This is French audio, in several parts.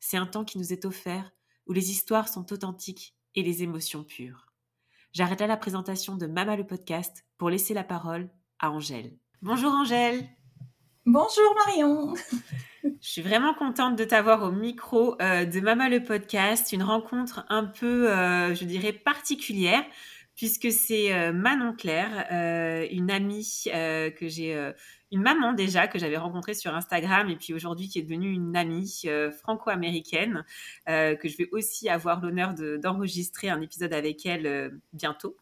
c'est un temps qui nous est offert où les histoires sont authentiques et les émotions pures. J'arrête là la présentation de Mama le podcast pour laisser la parole à Angèle. Bonjour Angèle Bonjour Marion Je suis vraiment contente de t'avoir au micro euh, de Mama le podcast, une rencontre un peu, euh, je dirais, particulière puisque c'est euh, Manon Claire, euh, une amie euh, que j'ai, une maman déjà que j'avais rencontrée sur Instagram et puis aujourd'hui qui est devenue une amie franco-américaine que je vais aussi avoir l'honneur d'enregistrer un épisode avec elle bientôt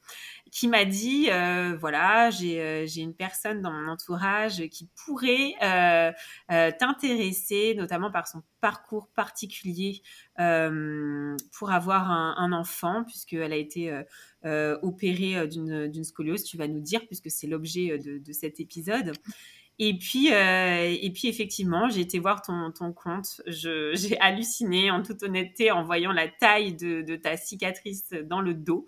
qui m'a dit euh, voilà, euh, j'ai une personne dans mon entourage qui pourrait euh, t'intéresser, notamment par son parcours particulier pour avoir un, un enfant, puisqu'elle a été opérée d'une scoliose, tu vas nous dire, puisque c'est l'objet de, de, cet épisode. Et puis, euh, et puis effectivement, j'ai été voir ton, ton compte. J'ai halluciné en toute honnêteté en voyant la taille de, de ta cicatrice dans le dos.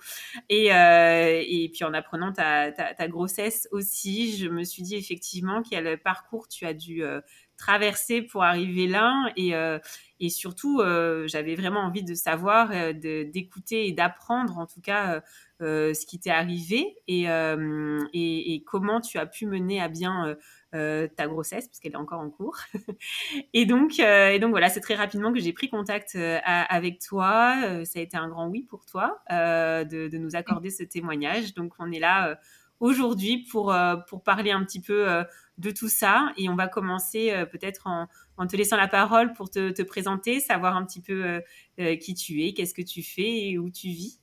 Et, euh, et puis en apprenant ta, ta, ta, grossesse aussi, je me suis dit effectivement quel parcours tu as dû euh, traverser pour arriver là. Et, euh, et surtout, euh, j'avais vraiment envie de savoir, d'écouter et d'apprendre en tout cas ce qui t'est arrivé et, et, et, comment tu as pu mener à bien euh, ta grossesse, puisqu'elle est encore en cours. et, donc, euh, et donc voilà, c'est très rapidement que j'ai pris contact euh, avec toi. ça a été un grand oui pour toi de, nous accorder ce témoignage. Donc on est là aujourd'hui pour, pour parler un petit peu de tout ça. Et on va commencer peut-être en, en, te laissant la parole pour te, te présenter, savoir un petit peu qui tu es, qu'est-ce que tu fais et où tu vis.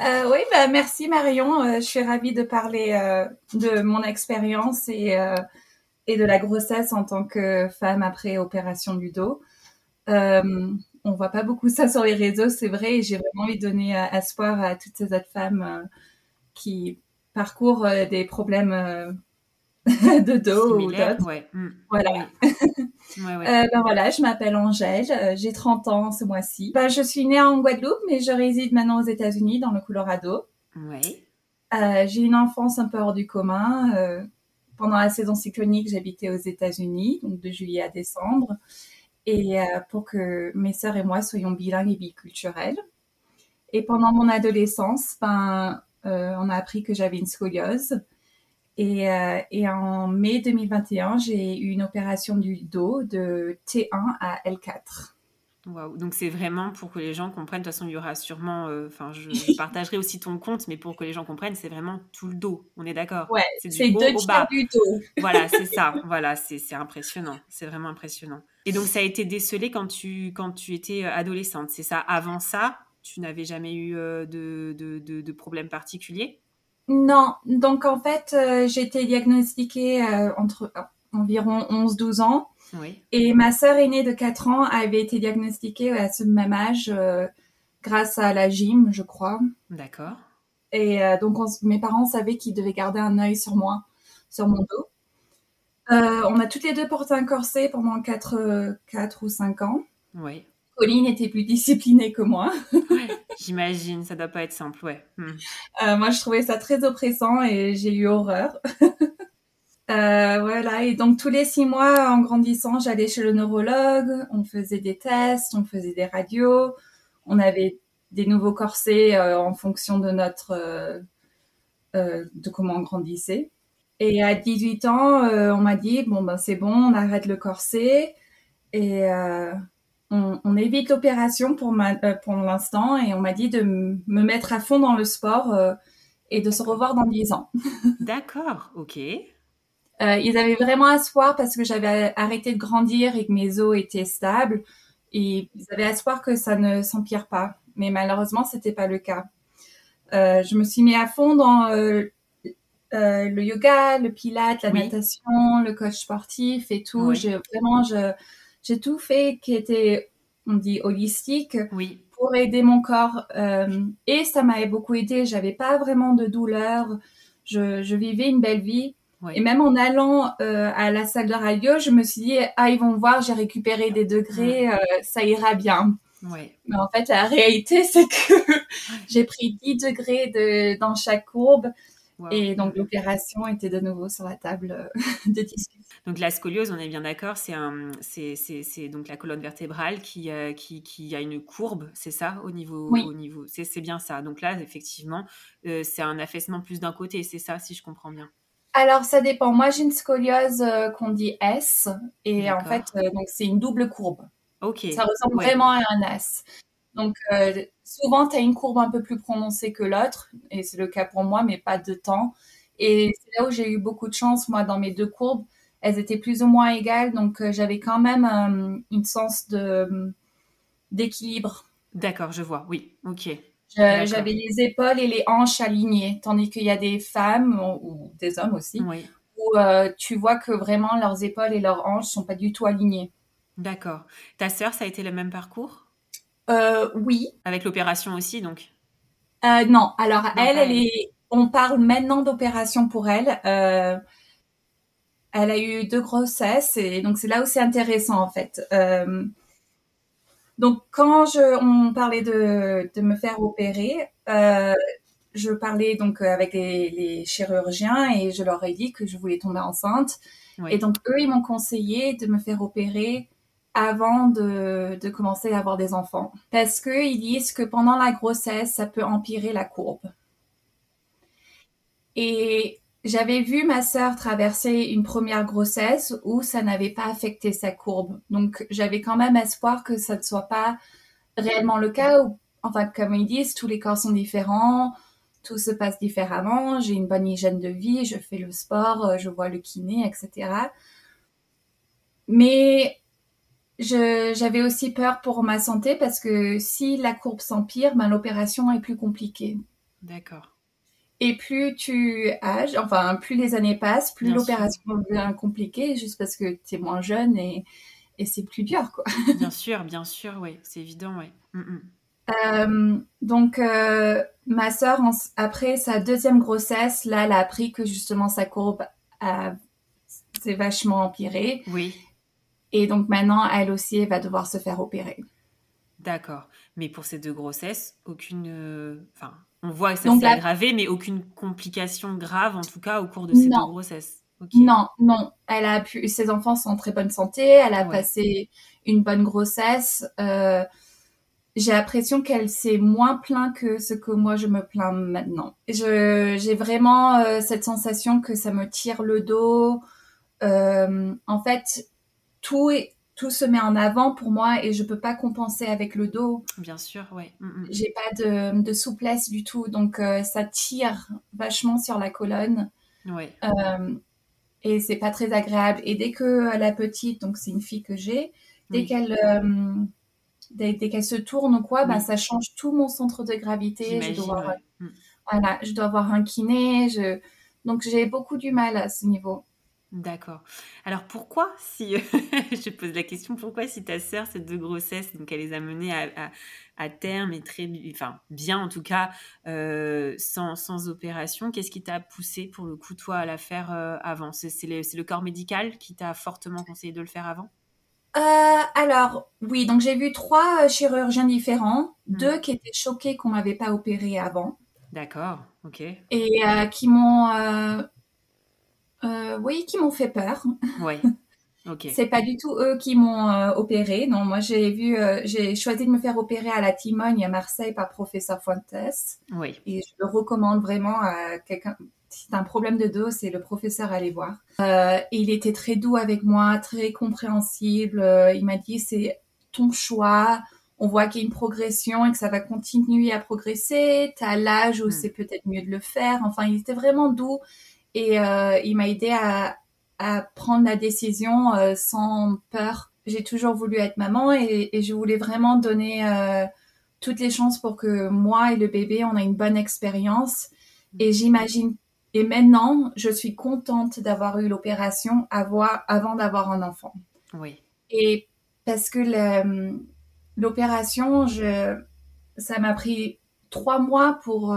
Euh, oui, bah, merci Marion. Euh, je suis ravie de parler euh, de mon expérience et, et de la grossesse en tant que femme après opération du dos. on voit pas beaucoup ça sur les réseaux, c'est vrai, et j'ai vraiment envie de donner espoir à toutes ces autres femmes qui parcourent des problèmes de dos ou d'autres. Ouais. Mm. Voilà. Euh, ben voilà, je m'appelle Angèle, euh, j'ai 30 ans ce mois-ci. Ben, je suis née en Guadeloupe, mais je réside maintenant aux États-Unis, dans le Colorado. Ouais. Euh, j'ai une enfance un peu hors du commun. Euh, pendant la saison cyclonique, j'habitais aux États-Unis, donc de juillet à décembre, et pour que mes sœurs et moi soyons bilingues et biculturels. Et pendant mon adolescence, ben, on a appris que j'avais une scoliose. Et, euh, et, en mai 2021, j'ai eu une opération du dos de T1 à L4. Wow. Donc c'est vraiment pour que les gens comprennent. De toute façon, il y aura sûrement. Euh, enfin, je, partagerai aussi ton compte, mais pour que les gens comprennent, c'est vraiment tout le dos. On est d'accord? Ouais. C'est deux tiers du dos. Voilà, c'est ça. Voilà, c'est impressionnant. C'est vraiment impressionnant. Et donc ça a été décelé quand tu quand tu étais euh, adolescente. C'est ça? Avant ça, tu n'avais jamais eu de, de, de, de problème particulier non, donc en fait, euh, j'ai été diagnostiquée euh, entre euh, environ 11-12 ans. Oui. Et ma sœur aînée de 4 ans avait été diagnostiquée à ce même âge grâce à la gym, je crois. D'accord. Et donc mes parents savaient qu'ils devaient garder un œil sur moi, sur mon dos. on a toutes les deux porté un corset pendant 4, 4 ou 5 ans. Oui. Pauline était plus disciplinée que moi. J'imagine, ça doit pas être simple, ouais. Hmm. Euh, moi, je trouvais ça très oppressant et j'ai eu horreur. euh, voilà, et donc tous les six mois, en grandissant, j'allais chez le neurologue, on faisait des tests, on faisait des radios, on avait des nouveaux corsets euh, en fonction de notre, euh, de comment on grandissait. Et à 18 ans, on m'a dit bon ben c'est bon, on arrête le corset et on, évite l'opération pour, pour l'instant et on m'a dit de me mettre à fond dans le sport et de se revoir dans 10 ans. D'accord, ok. ils avaient vraiment espoir parce que j'avais arrêté de grandir et que mes os étaient stables. Et ils avaient espoir que ça ne s'empire pas. Mais malheureusement, c'était pas le cas. Euh, je me suis mis à fond dans euh, euh, le yoga, le pilates, la natation, le coach sportif et tout. J'ai vraiment, j'ai tout fait qui était, on dit, holistique. Oui. Pour aider mon corps. et ça m'avait beaucoup aidé. J'avais pas vraiment de douleur. Je, je vivais une belle vie. Et même en allant euh, à la salle de radio, je me suis dit, ah, ils vont voir, j'ai récupéré des degrés, euh, ça ira bien. Mais en fait, la réalité, c'est que j'ai pris 10 degrés de, dans chaque courbe. Et donc, l'opération était de nouveau sur la table euh, de discussion. Donc, la scoliose, on est bien d'accord, c'est c'est donc la colonne vertébrale qui, qui, qui, a une courbe, c'est ça, au niveau, oui. au niveau, c'est bien ça. Donc là, effectivement, c'est un affaissement plus d'un côté, c'est ça, si je comprends bien? Alors, ça dépend. Moi, j'ai une scoliose euh, qu'on dit S. Et en fait, euh, donc c'est une double courbe. Ok. Ça ressemble vraiment à un S. Donc, euh, souvent, tu as une courbe un peu plus prononcée que l'autre. Et c'est le cas pour moi, mais pas de temps. Et c'est là où j'ai eu beaucoup de chance, moi, dans mes deux courbes. Elles étaient plus ou moins égales. Donc, j'avais quand même une sens de, d'équilibre. D'accord, je vois. Oui, ok. J'avais les épaules et les hanches alignées, tandis qu'il y a des femmes ou, des hommes aussi où euh, tu vois que vraiment leurs épaules et leurs hanches sont pas du tout alignées. D'accord. Ta sœur, ça a été le même parcours? Euh, Oui. Avec l'opération aussi, donc? Euh, Non. Alors elle, elle est. On parle maintenant d'opération pour elle. Elle a eu deux grossesses et donc c'est là où c'est intéressant en fait. Donc, quand je, on parlait de, de me faire opérer, euh, je parlais donc avec les, les, chirurgiens et je leur ai dit que je voulais tomber enceinte. Et donc, eux, ils m'ont conseillé de me faire opérer avant de, de commencer à avoir des enfants. Parce qu'ils disent que pendant la grossesse, ça peut empirer la courbe. Et j'avais vu ma sœur traverser une première grossesse où ça n'avait pas affecté sa courbe. Donc j'avais quand même espoir que ça ne soit pas réellement le cas. Enfin, comme ils disent, tous les corps sont différents, tout se passe différemment. J'ai une bonne hygiène de vie, je fais le sport, euh, je vois le kiné, etc. Mais j'avais aussi peur pour ma santé parce que si la courbe s'empire, ben, l'opération est plus compliquée. D'accord. Et plus tu âges, enfin, plus les années passent, plus l'opération devient compliquée, juste parce que tu es moins jeune et, et c'est plus dur, quoi. bien sûr, bien sûr, oui, c'est évident, oui. Mm, mm. euh, donc, euh, ma sœur, après sa deuxième grossesse, là, elle a appris que justement sa courbe s'est vachement empirée. Oui. Et donc maintenant, elle aussi, elle va devoir se faire opérer. D'accord. Mais pour ces deux grossesses, aucune. Euh, enfin, on voit que ça s'est aggravé, mais aucune complication grave, en tout cas, au cours de ces deux grossesses. Non, non. Elle a pu, ses enfants sont en très bonne santé. Elle a passé une bonne grossesse. Euh, j'ai l'impression qu'elle s'est moins plaint que ce que moi je me plains maintenant. j'ai vraiment euh, cette sensation que ça me tire le dos. Euh, en fait, tout est, tout se met en avant pour moi et je peux pas compenser avec le dos. Bien sûr, ouais. Mm, mm. J'ai pas de, de, souplesse du tout, donc euh, ça tire vachement sur la colonne. Ouais. Euh, et c'est pas très agréable. Et dès que la petite, donc c'est une fille que j'ai, dès qu'elle euh, dès, qu'elle se tourne ou quoi, bah, ça change tout mon centre de gravité. Je dois, mm. voilà, je dois avoir un kiné. Je... Donc j'ai beaucoup du mal à ce niveau. D'accord. Alors pourquoi, si je pose la question, pourquoi si ta sœur, ces deux grossesses, donc elle les a menées à, terme et très, enfin bien en tout cas, euh, sans, opération, qu'est-ce qui t'a poussé pour le coup toi à la faire euh, avant? C'est le, corps médical qui t'a fortement conseillé de le faire avant? Euh, alors, oui, donc j'ai vu trois chirurgiens différents, mmh. deux qui étaient choqués qu'on m'avait pas opéré avant. D'accord, ok. Et qui m'ont euh, oui, qui m'ont fait peur. Oui. Ok. c'est pas du tout eux qui m'ont euh, opéré. Non, moi j'ai vu, euh, j'ai choisi de me faire opérer à la Timogne à Marseille par professeur Fuentes. Oui. Et je le recommande vraiment à quelqu'un. Si c'est un problème de dos, c'est le professeur à aller voir. et il était très doux avec moi, très compréhensible. il m'a dit c'est ton choix. On voit qu'il y a une progression et que ça va continuer à progresser. T'as l'âge où Hmm. c'est peut-être mieux de le faire. Enfin, il était vraiment doux et euh, il m'a aidé à, à prendre la décision euh, sans peur. J'ai toujours voulu être maman et, et je voulais vraiment donner euh, toutes les chances pour que moi et le bébé, on ait une bonne expérience. Et j'imagine, et maintenant, je suis contente d'avoir eu l'opération avoir- avant d'avoir un enfant. Oui. Et parce que l'opération, je, ça m'a pris trois mois pour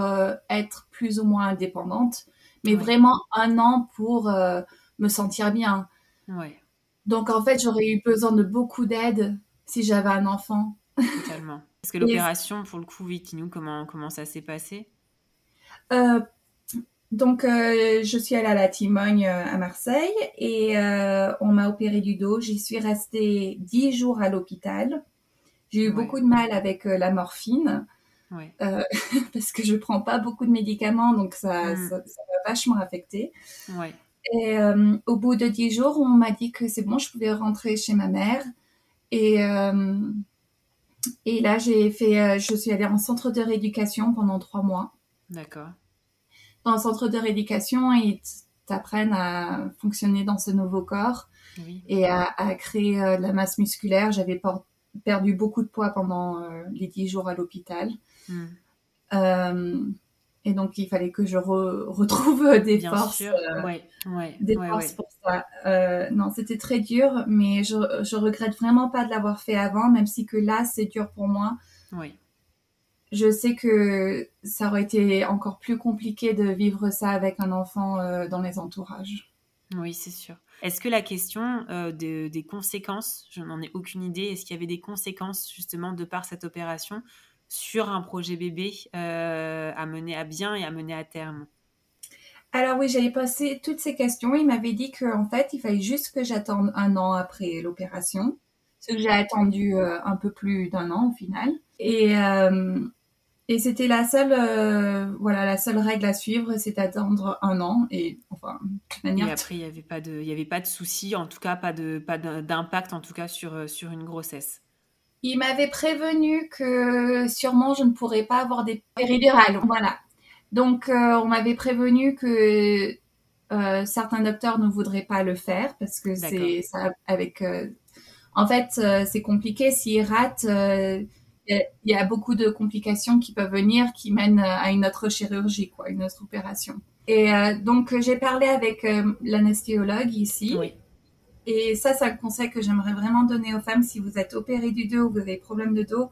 être plus ou moins indépendante, mais Ouais. vraiment un an pour euh, me sentir bien. Donc en fait, j'aurais eu besoin de beaucoup d'aide si j'avais un enfant. totalement. Parce que l'opération, pour le coup, oui, dis-nous comment, comment ça s'est passé? Euh, donc, euh, je suis allée à la Timogne à Marseille et euh, on m'a opéré du dos. J'y suis restée dix jours à l'hôpital. J'ai eu Ouais. beaucoup de mal avec la morphine parce que je prends pas beaucoup de médicaments, donc ça, Mm. ça, ça m'a vachement affectée. Et euh, au bout de dix jours, on m'a dit que c'est bon, je pouvais rentrer chez ma mère. Et, euh, et là, j'ai fait, euh, je suis allée en centre de rééducation pendant trois mois. D'accord. dans le centre de rééducation, ils t'apprennent à fonctionner dans ce nouveau corps Oui. et à, à créer de la masse musculaire. J'avais perdu beaucoup de poids pendant les dix jours à l'hôpital. Hmm. Et donc, il fallait que je re- retrouve des Bien forces, sûr. euh, Ouais. Ouais. des ouais, forces pour ça. Euh, non, c'était très dur, mais je, je regrette vraiment pas de l'avoir fait avant, même si que là, c'est dur pour moi. Oui. Je sais que ça aurait été encore plus compliqué de vivre ça avec un enfant euh, dans les entourages. Oui, c'est sûr. Est-ce que la question euh, de- des conséquences, je n'en ai aucune idée, est-ce qu'il y avait des conséquences justement de par cette opération sur un projet bébé euh, à mener à bien et à mener à terme? Alors oui, j'avais posé toutes ces questions. Il m'avait dit qu'en fait, il fallait juste que j'attende un an après l'opération. Ce que j'ai attendu euh, un peu plus d'un an au final. Et, euh, et c'était la seule, euh, voilà, la seule règle à suivre, c'est d'attendre un an. Et enfin, de Et après, il n'y avait pas de, il y avait pas de souci, en tout cas pas de, pas d'impact en tout cas sur sur une grossesse. Il m'avait prévenu que sûrement je ne pourrais pas avoir des péridurales. Voilà. Donc, euh, on m'avait prévenu que euh, certains docteurs ne voudraient pas le faire parce que c'est ça avec. euh, en fait, c'est compliqué. S'ils ratent, il y, y a beaucoup de complications qui peuvent venir qui mènent à une autre chirurgie, quoi, une autre opération. Et donc, j'ai parlé avec l'anesthéologue ici. Oui. Et ça, c'est un conseil que j'aimerais vraiment donner aux femmes. Si vous êtes opéré du dos ou que vous avez des problèmes de dos,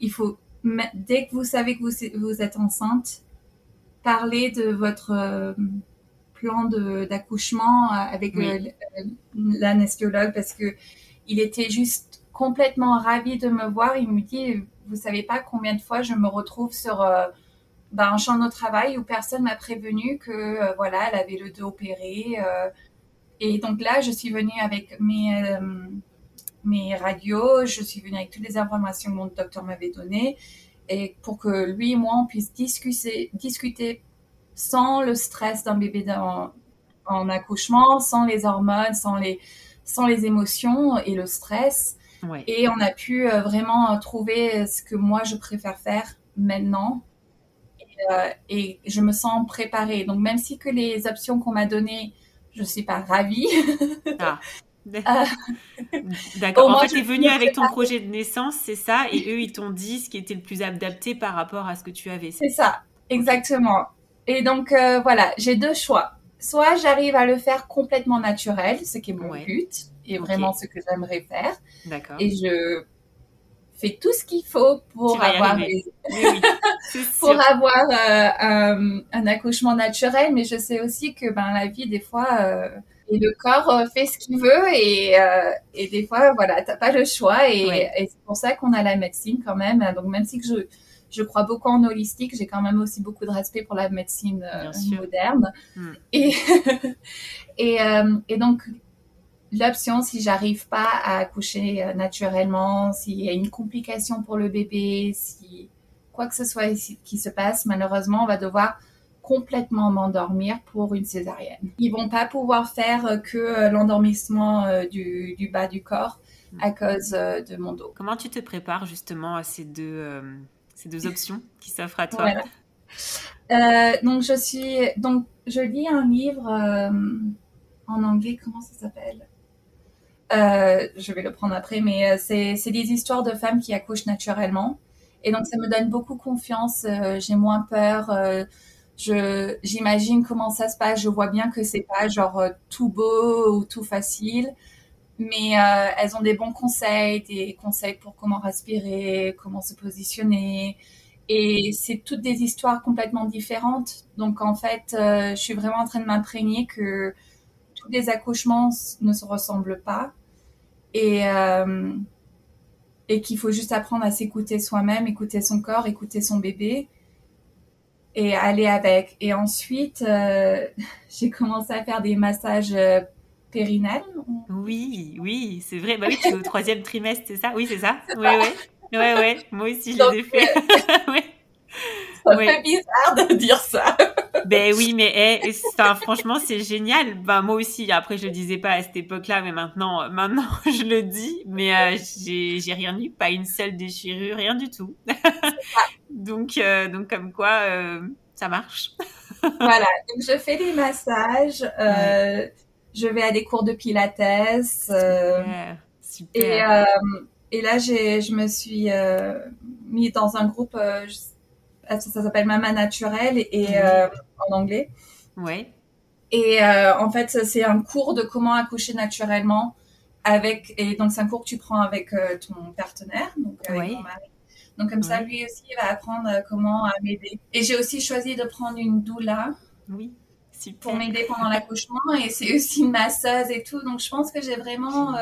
il faut, dès que vous savez que vous, vous êtes enceinte, parler de votre euh, plan d'accouchement euh, avec Oui. euh, parce que il était juste complètement ravi de me voir. Il me dit, vous savez pas combien de fois je me retrouve sur euh, ben, un champ de travail où personne m'a prévenu que voilà, elle avait le dos opéré. Et donc là, je suis venue avec mes, euh, mes radios, je suis venue avec toutes les informations que mon docteur m'avait données, et pour que lui et moi, on puisse discuter, discuter sans le stress d'un bébé en accouchement, sans les hormones, sans les, sans les émotions et le stress. Ouais. Et on a pu euh, vraiment trouver ce que moi, je préfère faire maintenant. Et, euh, et je me sens préparée. Donc, même si que les options qu'on m'a données, je suis pas ravie. Ah. Ah. D'accord. En fait, tu es venu avec ton projet de naissance, c'est ça, et eux, ils t'ont dit ce qui était le plus adapté par rapport à ce que tu avais. C'est ça, exactement. Et donc, euh, voilà, j'ai deux choix. Soit j'arrive à le faire complètement naturel, ce qui est mon Ouais. but, et vraiment ce que j'aimerais faire. D'accord. Et je fais tout ce qu'il faut pour avoir, arriver. les- Oui, oui, c'est pour avoir euh, un, un accouchement naturel. Mais je sais aussi que ben, la vie, des fois, euh, et le corps euh, fait ce qu'il veut. Et, euh, et des fois, voilà, t'as pas le choix. Et, c'est pour ça qu'on a la médecine quand même. Donc, même si que je, je crois beaucoup en holistique, j'ai quand même aussi beaucoup de respect pour la médecine moderne. Mm. Et, et, et donc, l'option, si j'arrive pas à accoucher euh, naturellement, s'il y a une complication pour le bébé, si quoi que ce soit qui se passe, malheureusement, on va devoir complètement m'endormir pour une césarienne. Ils vont pas pouvoir faire euh, que euh, l'endormissement du, du bas du corps à cause de mon dos. Comment tu te prépares justement à ces deux, euh, ces deux options qui s'offrent à toi? Voilà. Euh, donc je suis donc je lis un livre euh, en anglais comment ça s'appelle? Euh, je vais le prendre après mais euh, c'est des histoires de femmes qui accouchent naturellement. Et donc ça me donne beaucoup confiance euh, j'ai moins peur j'imagine comment ça se passe je vois bien que c'est pas genre tout beau ou tout facile. Mais elles ont des bons conseils des conseils pour comment respirer comment se positionner. Et c'est toutes des histoires complètement différentes. Donc en fait, je suis vraiment en train de m'imprégner que tous les accouchements ne se ressemblent pas et, euh, et qu'il faut juste apprendre à s'écouter soi-même, écouter son corps, écouter son bébé et aller avec. Et ensuite, euh, j'ai commencé à faire des massages euh, périnales. Oui, oui, c'est vrai. Bah oui, tu es au troisième trimestre, c'est ça? Oui, c'est ça? Oui, oui. Ouais, ouais. Moi aussi, je Donc, les ai fait. Ouais. Ça Oui. fait bizarre de dire ça. Ben oui, mais eh, enfin, franchement, c'est génial. Ben, moi aussi, après, je le disais pas à cette époque-là, mais maintenant, euh, maintenant, je le dis. Mais euh, j'ai j'ai rien eu, pas une seule déchirure, rien du tout. donc, euh, donc, comme quoi, euh, ça marche. Voilà, donc je fais des massages, je vais à des cours de pilates. Super, et, super. euh, et là, j'ai, je me suis mis dans un groupe, je- ça, ça s'appelle Mama Naturelle et, euh, en anglais. Ouais, Et euh, en fait, c'est un cours de comment accoucher naturellement avec et donc c'est un cours que tu prends avec euh, ton partenaire, donc avec mon mari. Donc comme ça, lui aussi, il va apprendre comment m'aider. Et j'ai aussi choisi de prendre une doula oui, pour m'aider pendant l'accouchement et c'est aussi une masseuse et tout. Donc je pense que j'ai vraiment.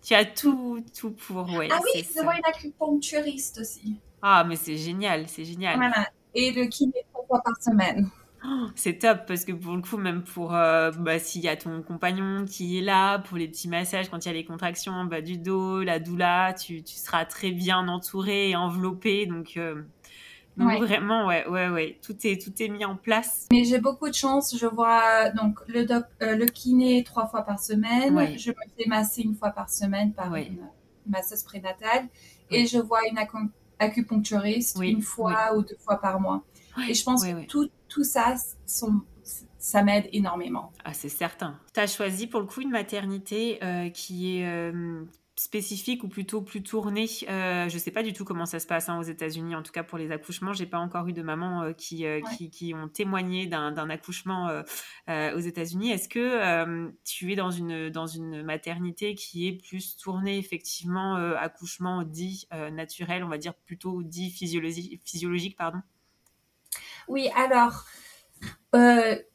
Tu as tout, tout pour, ouais, Ah oui, c'est vois une acupuncturiste aussi. Ah, mais c'est génial, c'est génial. Voilà. Et le kiné trois fois par semaine. Oh, C'est top parce que pour le coup, même pour euh, bah, s'il y a ton compagnon qui est là pour les petits massages quand il y a les contractions bah, du dos, la doula, tu, tu seras très bien entouré et enveloppé. Donc, euh, donc Ouais. vraiment, ouais, ouais, ouais, tout est, tout est mis en place. Mais j'ai beaucoup de chance. Je vois donc le, doc, euh, le kiné trois fois par semaine. Ouais. Je me fais masser une fois par semaine par Ouais. une masseuse prénatale. Et je vois une acu- acupuncturiste Oui, une fois ou deux fois par mois. Et je pense que tout, tout ça, sont, ça m'aide énormément. Ah, c'est certain. Tu as choisi pour le coup une maternité euh, qui est euh, spécifique ou plutôt plus tournée. Euh, je sais pas du tout comment ça se passe hein, aux États-Unis, en tout cas pour les accouchements. J'ai pas encore eu de maman euh, qui, euh, Ouais. qui, qui ont témoigné d'un accouchement euh, aux États-Unis. Est-ce que tu es dans une, dans une maternité qui est plus tournée effectivement accouchement dit naturel, on va dire plutôt dit physiologique, physiologique pardon? Oui, alors,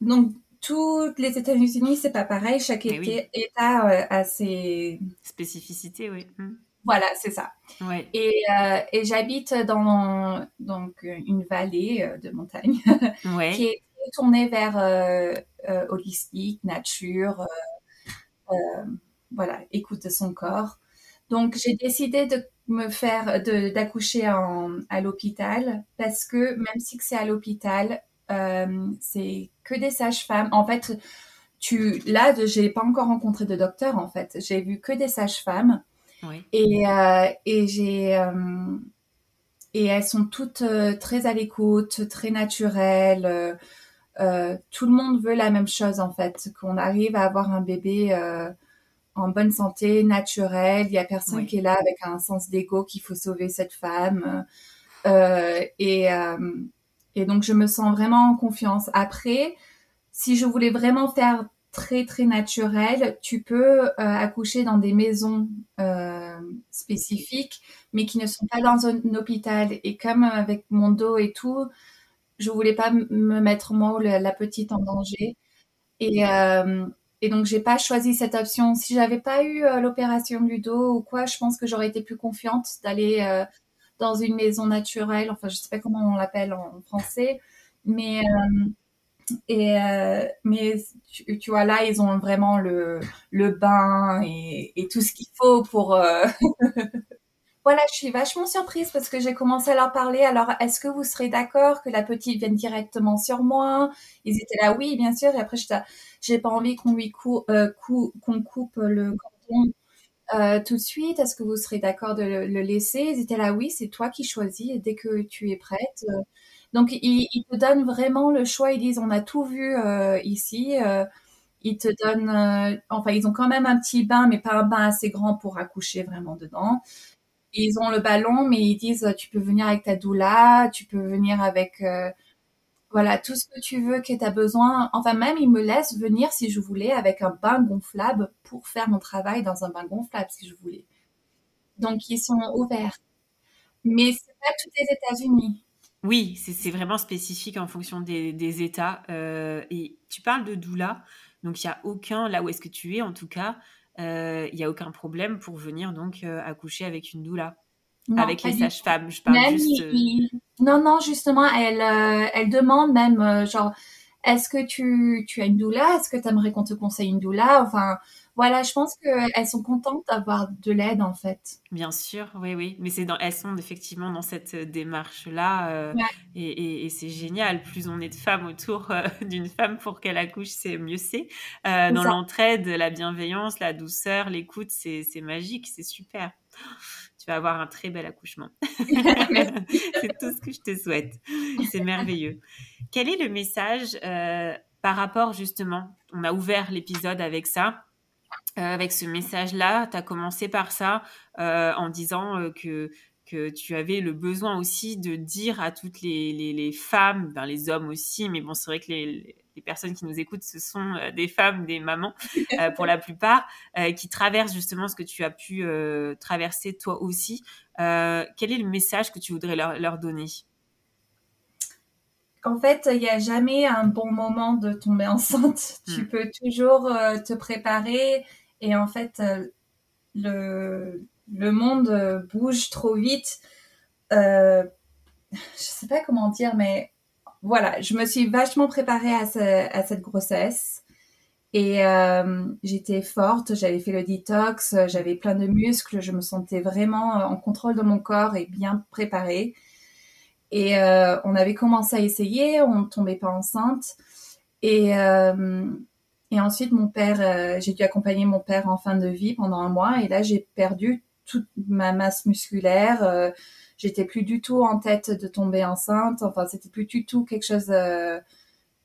donc, toutes les États-Unis, c'est pas pareil. Chaque Mais oui. été- État euh, a ses... Spécificité, oui. Hmm. Voilà, c'est ça. Ouais. Et, euh, et j'habite dans donc, une vallée euh, de montagne Ouais. qui est tournée vers euh, euh, holistique, nature, euh, euh, voilà, écoute de son corps. Donc, j'ai décidé de me faire, d'accoucher à l'hôpital parce que même si c'est à l'hôpital, euh, c'est que des sages-femmes. En fait, tu, là, j'ai pas encore rencontré de docteur, en fait. J'ai vu que des sages-femmes. Et, euh, et j'ai euh, et elles sont toutes euh, très à l'écoute, très naturelles. euh, euh, tout le monde veut la même chose en fait, qu'on arrive à avoir un bébé euh, en bonne santé, naturel. Il y a personne Oui. qui est là avec un sens d'ego qu'il faut sauver cette femme. Euh, et euh, et donc je me sens vraiment en confiance. Après, si je voulais vraiment faire très très naturel, tu peux euh, accoucher dans des maisons euh, spécifiques, mais qui ne sont pas dans un, hôpital. Et comme avec mon dos et tout, je voulais pas me mettre moi ou la, la petite en danger. Et, euh, et donc j'ai pas choisi cette option. Si j'avais pas eu euh, l'opération du dos ou quoi, je pense que j'aurais été plus confiante d'aller dans une maison naturelle. Enfin, je sais pas comment on l'appelle en français, mais euh, euh, tu, vois là, ils ont vraiment le bain et, tout ce qu'il faut pour. euh, Voilà, je suis vachement surprise parce que j'ai commencé à leur parler. Alors, est-ce que vous serez d'accord que la petite vienne directement sur moi? Ils étaient là, oui, bien sûr. Et après, j'ai pas envie qu'on lui qu'on coupe le cordon euh, tout de suite Est-ce que vous serez d'accord de le, laisser? Ils étaient là, oui, c'est toi qui choisis dès que tu es prête. euh, donc, ils, te donnent vraiment le choix. Ils disent, on a tout vu euh, ici. ils te donnent, enfin, ils ont quand même un petit bain, mais pas un bain assez grand pour accoucher vraiment dedans. Ils ont le ballon, mais ils disent, tu peux venir avec ta doula, tu peux venir avec, voilà, tout ce que tu veux, que tu as besoin. Enfin, même, ils me laissent venir, si je voulais, avec un bain gonflable pour faire mon travail dans un bain gonflable, si je voulais. Donc, ils sont ouverts. Mais c'est pas tous les États-Unis. Oui, c'est vraiment spécifique en fonction des, des États. Euh, et tu parles de doula, donc il n'y a aucun, là où est-ce que tu es en tout cas, euh, il n'y a aucun problème pour venir donc euh, accoucher avec une doula, Non, avec les sages-femmes. Je parle Même, juste. non, non, justement, elle, euh, elle demande même, euh, genre, est-ce que tu, tu as une doula? Est-ce que tu aimerais qu'on te conseille une doula? Enfin, voilà, je pense qu'elles sont contentes d'avoir de l'aide, en fait. Bien sûr, oui, oui, mais c'est dans, elles sont effectivement dans cette euh, démarche-là, euh, Ouais, et, et- et c'est génial. Plus on est de femmes autour d'une femme pour qu'elle accouche, c'est mieux c'est. Dans l'entraide, la bienveillance, la douceur, l'écoute, c'est c'est magique, c'est super. Tu vas avoir un très bel accouchement. C'est tout ce que je te souhaite. C'est merveilleux. Quel est le message euh, par rapport justement On a ouvert l'épisode avec ça. Euh, avec ce message-là, tu as commencé par ça euh, en disant que, que tu avais le besoin aussi de dire à toutes les, les, les femmes, ben les hommes aussi, mais bon, c'est vrai que les, les personnes qui nous écoutent, ce sont euh, des femmes, des mamans euh, pour la plupart, euh, qui traversent justement ce que tu as pu euh, traverser toi aussi. Quel est le message que tu voudrais leur, leur donner? En fait, il n'y a jamais un bon moment de tomber enceinte. Tu Hmm. peux toujours te préparer et en fait, le, le monde bouge trop vite. Je sais pas comment dire, mais voilà, je me suis vachement préparée à, ce- à cette grossesse. Et euh, j'étais forte, j'avais fait le détox, j'avais plein de muscles, je me sentais vraiment euh, en contrôle de mon corps et bien préparée. Et euh, on avait commencé à essayer, on ne tombait pas enceinte. Et, et ensuite, mon père, j'ai dû accompagner mon père en fin de vie pendant un mois. Et là, j'ai perdu toute ma masse musculaire. J'étais plus du tout en tête de tomber enceinte. Enfin, c'était plus du tout quelque chose euh,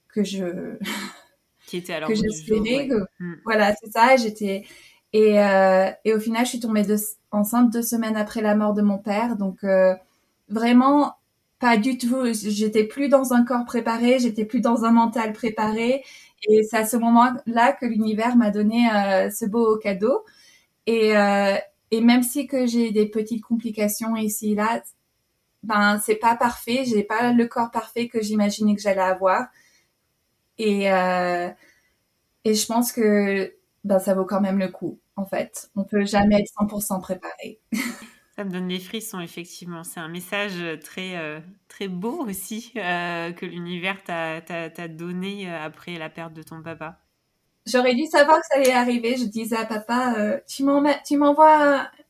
que je Qui était à que j'espérais. ouais. Hmm. Voilà, c'est ça. J'étais et euh, et au final, je suis tombée enceinte deux semaines après la mort de mon père. Donc euh, vraiment pas du tout. J'étais plus dans un corps préparé. J'étais plus dans un mental préparé. Et c'est à ce moment-là que l'univers m'a donné ce beau cadeau. Et euh, et même si que j'ai des petites complications ici et là, ben c'est pas parfait. J'ai pas le corps parfait que j'imaginais que j'allais avoir. Et euh, et je pense que ben, ça vaut quand même le coup, en fait. On peut jamais être 100% préparé. Ça me donne des frissons, effectivement. C'est un message très, euh, très beau aussi euh, que l'univers t'a donné après la perte de ton papa. J'aurais dû savoir que ça allait arriver. Je disais à papa, euh, tu m'envoies tu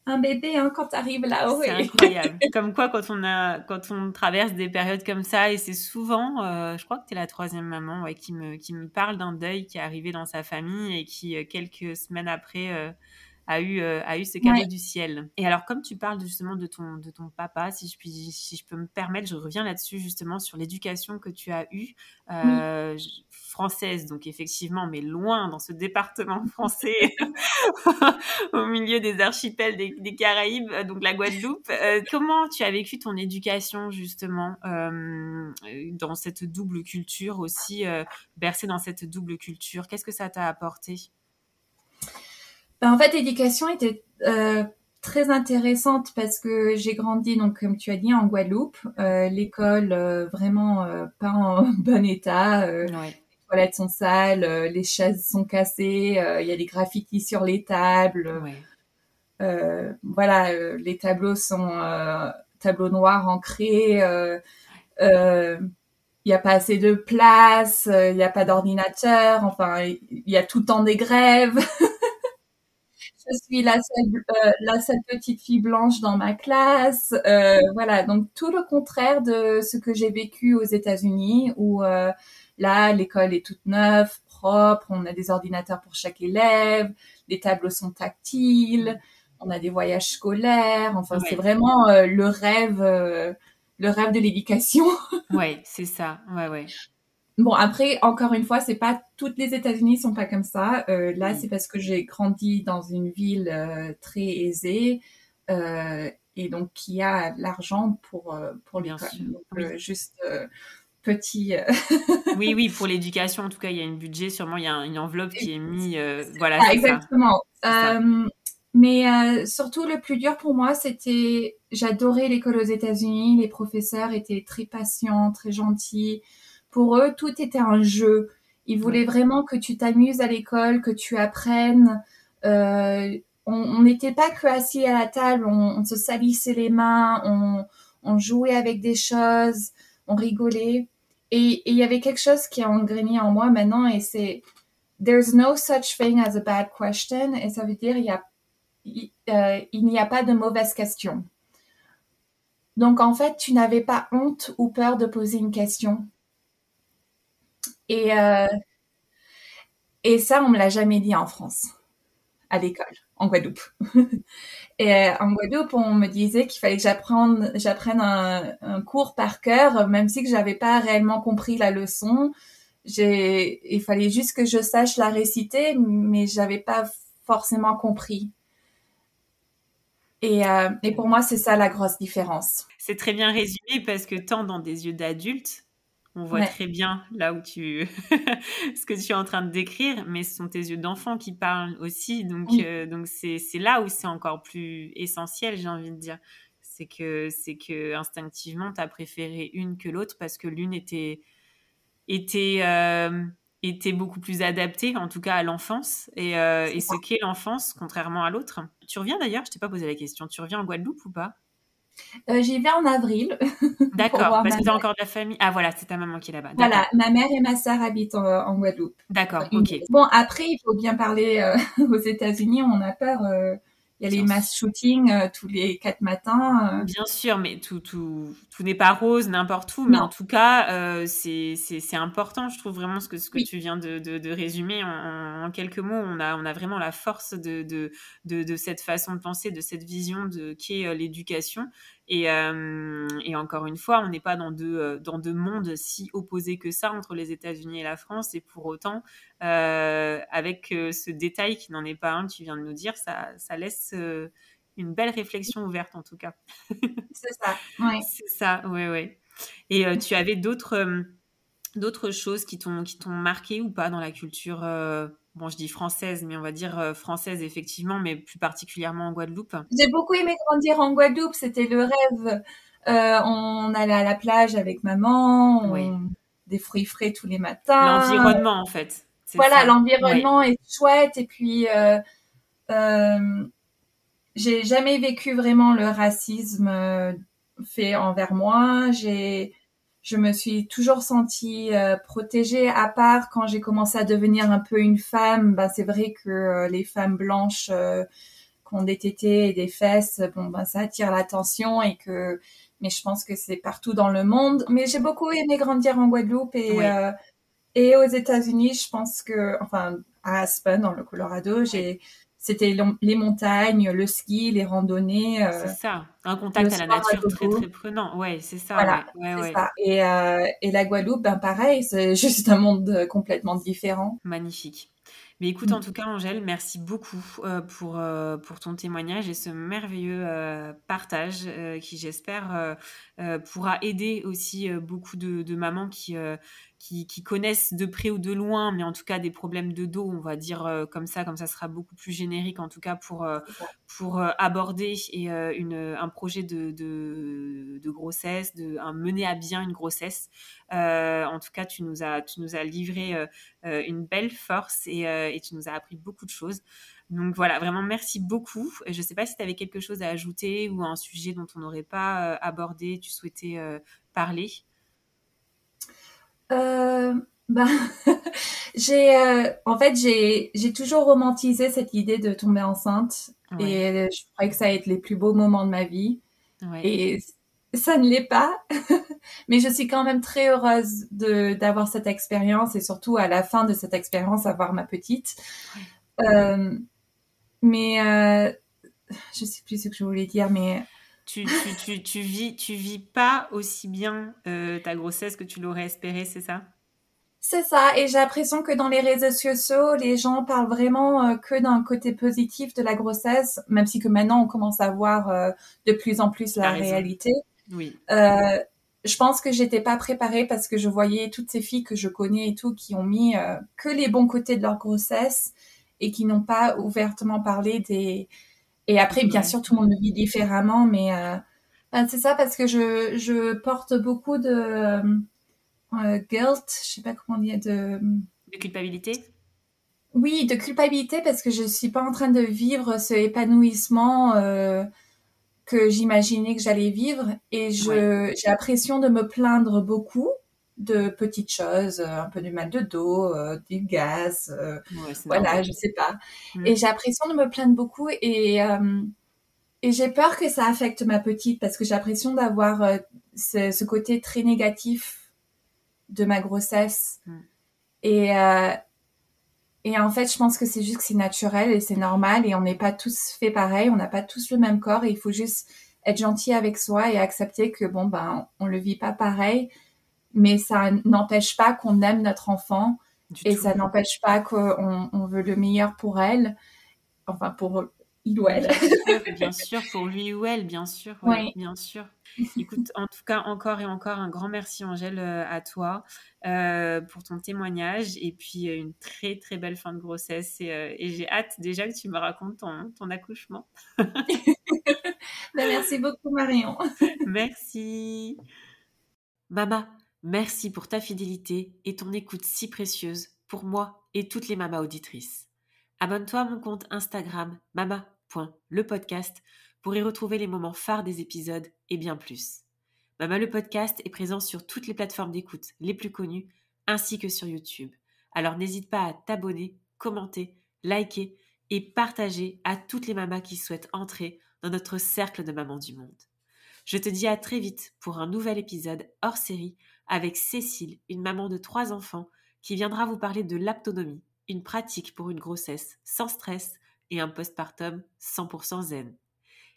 un, bébé hein, quand t'arrives là-haut. C'est incroyable. Comme quoi, quand on, a, quand on traverse des périodes comme ça, et c'est souvent, euh, je crois que tu es la troisième maman ouais, qui, me, qui me parle d'un deuil qui est arrivé dans sa famille et qui, euh, quelques semaines après, euh, a, eu, euh, a eu ce cadeau Ouais. du ciel. Et alors, comme tu parles justement de ton, de ton papa, si je, puis, si je peux me permettre, je reviens là-dessus justement sur l'éducation que tu as eue, euh, française, donc effectivement, mais loin dans ce département français au milieu des archipels des, des Caraïbes, euh, donc la Guadeloupe. Euh, comment tu as vécu ton éducation justement euh, dans cette double culture aussi, euh, bercée dans cette double culture? Qu'est-ce que ça t'a apporté? Ben, en fait, l'éducation était euh, très intéressante parce que j'ai grandi, donc comme tu as dit, en Guadeloupe. Euh, L'école, euh, vraiment euh, pas en bon état. euh, Ouais. les toilettes sont sales, euh, les chaises sont cassées, euh, il y a des graffitis sur les tables. ouais. Euh, voilà, euh, les tableaux sont euh, tableaux noirs ancrés. euh, euh, il n'y a pas assez de place, euh, il n'y a pas d'ordinateur. Enfin, il y a tout le temps des grèves. Je suis la seule, euh, la seule petite fille blanche dans ma classe. Euh, voilà, donc tout le contraire de ce que j'ai vécu aux États-Unis, où euh, là, l'école est toute neuve, propre, on a des ordinateurs pour chaque élève, les tableaux sont tactiles. on a des voyages scolaires. Enfin, Ouais. c'est vraiment le rêve, le rêve de l'éducation. Ouais, c'est ça. Ouais, ouais. Bon, après, encore une fois, c'est pas toutes les États-Unis sont pas comme ça. Euh, là, Mm. c'est parce que j'ai grandi dans une ville euh, très aisée euh, et donc qui a l'argent pour pour Bien sûr, Donc, oui. juste petit. Oui, oui, pour l'éducation, en tout cas, il y a un budget, sûrement, il y a un- une enveloppe qui est mise. voilà, Ah, exactement. Ça. Mais euh, surtout, le plus dur pour moi, c'était, j'adorais l'école aux États-Unis. Les professeurs étaient très patients, très gentils. Pour eux, tout était un jeu. Ils voulaient vraiment que tu t'amuses à l'école, que tu apprennes. Euh, on n'était pas que assis à la table, on, on se salissait les mains, on, on jouait avec des choses, on rigolait. Et et il y avait quelque chose qui a engrainé en moi maintenant, et c'est There's no such thing as a bad question, et ça veut dire il y a il, euh, il n'y a pas de mauvaise question. Donc en fait, tu n'avais pas honte ou peur de poser une question. Et euh, et ça, on me l'a jamais dit en France, à l'école, en Guadeloupe. et euh, en Guadeloupe, on me disait qu'il fallait que j'apprenne, un, cours par cœur, même si que j'avais pas réellement compris la leçon. Il fallait juste que je sache la réciter, mais j'avais pas forcément compris. Et, euh, et pour moi, c'est ça la grosse différence. C'est très bien résumé parce que tant dans des yeux d'adulte, on voit Ouais. très bien là où tu ce que tu es en train de décrire, mais ce sont tes yeux d'enfant qui parlent aussi, donc Oui. euh, donc c'est là où c'est encore plus essentiel, j'ai envie de dire. C'est que c'est que instinctivement tu as préféré une que l'autre parce que l'une était était euh, était beaucoup plus adaptée, en tout cas à l'enfance et, euh, et ce qu'est l'enfance, contrairement à l'autre. Tu reviens d'ailleurs, je t'ai pas posé la question. Tu reviens en Guadeloupe ou pas? Euh, j'y vais en avril. D'accord, parce que tu as encore de la famille. Ah voilà, c'est ta maman qui est là-bas. Voilà, ma mère et ma sœur habitent en, en Guadeloupe. d'accord, ok. Bon, après, il faut bien parler euh, aux États-Unis, on a peur. euh, Il y a les mass shootings euh, tous les quatre matins. euh. Bien sûr, mais tout, tout, tout n'est pas rose n'importe où, mais Non. en tout cas, euh, c'est c'est- c'est important, je trouve vraiment ce que, ce que Oui. tu viens de, de, de résumer en, en quelques mots. On a, on a vraiment la force de, de, de, de cette façon de penser, de cette vision de qu'est euh, l'éducation. Et, euh, et encore une fois, on n'est pas dans deux, euh, dans deux mondes si opposés que ça entre les États-Unis et la France. Et pour autant, euh, avec ce détail qui n'en est pas un, tu viens de nous dire, ça, ça laisse euh, une belle réflexion ouverte en tout cas. C'est ça. Ouais. C'est ça, ouais, ouais. Et tu avais d'autres d'autres choses qui t'ont qui t'ont marqué ou pas dans la culture bon je dis française mais on va dire euh, française effectivement mais plus particulièrement en Guadeloupe J'ai beaucoup aimé grandir en Guadeloupe, c'était le rêve. Euh, on allait à la plage avec maman, on- Oui. des fruits frais tous les matins. l'environnement en fait Voilà, l'environnement est chouette et puis euh, euh, j'ai jamais vécu vraiment le racisme fait envers moi. J'ai, je me suis toujours sentie euh, protégée. À part quand j'ai commencé à devenir un peu une femme, bah c'est vrai que euh, les femmes blanches euh, qui ont des tétés et des fesses, bon ben ça attire l'attention et que mais je pense que c'est partout dans le monde. Mais j'ai beaucoup aimé grandir en Guadeloupe et Oui. et aux États-Unis, je pense que enfin à Aspen dans le Colorado, j'ai c'était les montagnes, le ski, les randonnées. euh, c'est ça un contact à la à nature très très prenant ouais c'est ça Voilà, ouais, ouais, c'est ouais. ça. Et, euh, et la Guadeloupe, ben pareil, c'est juste un monde euh, complètement différent. Magnifique. Mais écoute, Mm. en tout cas, Angèle, merci beaucoup euh, pour, euh, pour ton témoignage et ce merveilleux euh, partage qui, j'espère, pourra aider aussi beaucoup de, de mamans qui, qui, qui connaissent de près ou de loin, mais en tout cas des problèmes de dos, on va dire euh, comme ça, comme ça sera beaucoup plus générique, en tout cas pour, euh, pour euh, aborder et, une, un projet de, de, de grossesse, de, un mener à bien une grossesse. En tout cas, tu nous as, tu nous as livré une belle force et, et tu nous as appris beaucoup de choses. Donc voilà, vraiment merci beaucoup. Je ne sais pas si tu avais quelque chose à ajouter ou un sujet dont on n'aurait pas abordé, tu souhaitais parler. Euh, ben, j'ai, euh, en fait, j'ai, j'ai toujours romantisé cette idée de tomber enceinte Ouais, et je croyais que ça allait être les plus beaux moments de ma vie ouais. et ça ne l'est pas. Mais je suis quand même très heureuse de, d'avoir cette expérience et surtout à la fin de cette expérience avoir ma petite. Euh, mais euh, je sais plus ce que je voulais dire, mais tu, tu, tu, tu vis, tu vis pas aussi bien euh, ta grossesse que tu l'aurais espéré, c'est ça? C'est ça, et j'ai l'impression que dans les réseaux sociaux, les gens parlent vraiment euh, que d'un côté positif de la grossesse, même si que maintenant on commence à voir euh, de plus en plus la réalité. Oui. Je pense que j'étais pas préparée parce que je voyais toutes ces filles que je connais et tout qui ont mis que les bons côtés de leur grossesse et qui n'ont pas ouvertement parlé des. Et après, bien sûr, tout le monde le vit différemment, mais ben, c'est ça parce que je, je porte beaucoup de euh, guilt, je sais pas comment dire, de... De culpabilité? Oui, de culpabilité parce que je suis pas en train de vivre ce épanouissement euh, que j'imaginais que j'allais vivre. Et j'ai l'impression de me plaindre beaucoup de petites choses, un peu du mal de dos, euh, du gaz, euh, voilà, je sais pas. Mm. Et j'ai l'impression de me plaindre beaucoup et euh, et j'ai peur que ça affecte ma petite parce que j'ai l'impression d'avoir euh, ce, ce, côté très négatif de ma grossesse. Mm. Et, euh, et en fait, je pense que c'est juste que c'est naturel et c'est normal et on n'est pas tous fait pareil, on n'a pas tous le même corps et il faut juste être gentil avec soi et accepter que bon, ben, on le vit pas pareil, mais ça n'empêche pas qu'on aime notre enfant et ça n'empêche pas qu'on on veut le meilleur pour elle, enfin pour il ou elle. Bien sûr, pour lui ou elle, bien sûr. Oui, bien sûr. Écoute, en tout cas, encore et encore un grand merci, Angèle, euh, à toi euh, pour ton témoignage et puis euh, une très, très belle fin de grossesse. Et, j'ai hâte déjà que tu me racontes ton, ton accouchement. Ben, merci beaucoup, Marion. merci. Mama, merci pour ta fidélité et ton écoute si précieuse pour moi et toutes les mamas auditrices. Abonne-toi à mon compte Instagram mama.lepodcast pour y retrouver les moments phares des épisodes et bien plus. Mama le podcast est présent sur toutes les plateformes d'écoute les plus connues ainsi que sur YouTube. Alors n'hésite pas à t'abonner, commenter, liker et partager à toutes les mamas qui souhaitent entrer dans notre cercle de mamans du monde. Je te dis à très vite pour un nouvel épisode hors série avec Cécile, une maman de trois enfants, qui viendra vous parler de l'aptonomie, une pratique pour une grossesse sans stress et un postpartum 100% zen.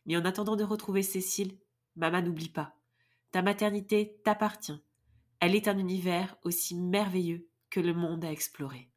Mais en attendant de retrouver Cécile, maman n'oublie pas, ta maternité t'appartient. Elle est un univers aussi merveilleux que le monde à explorer.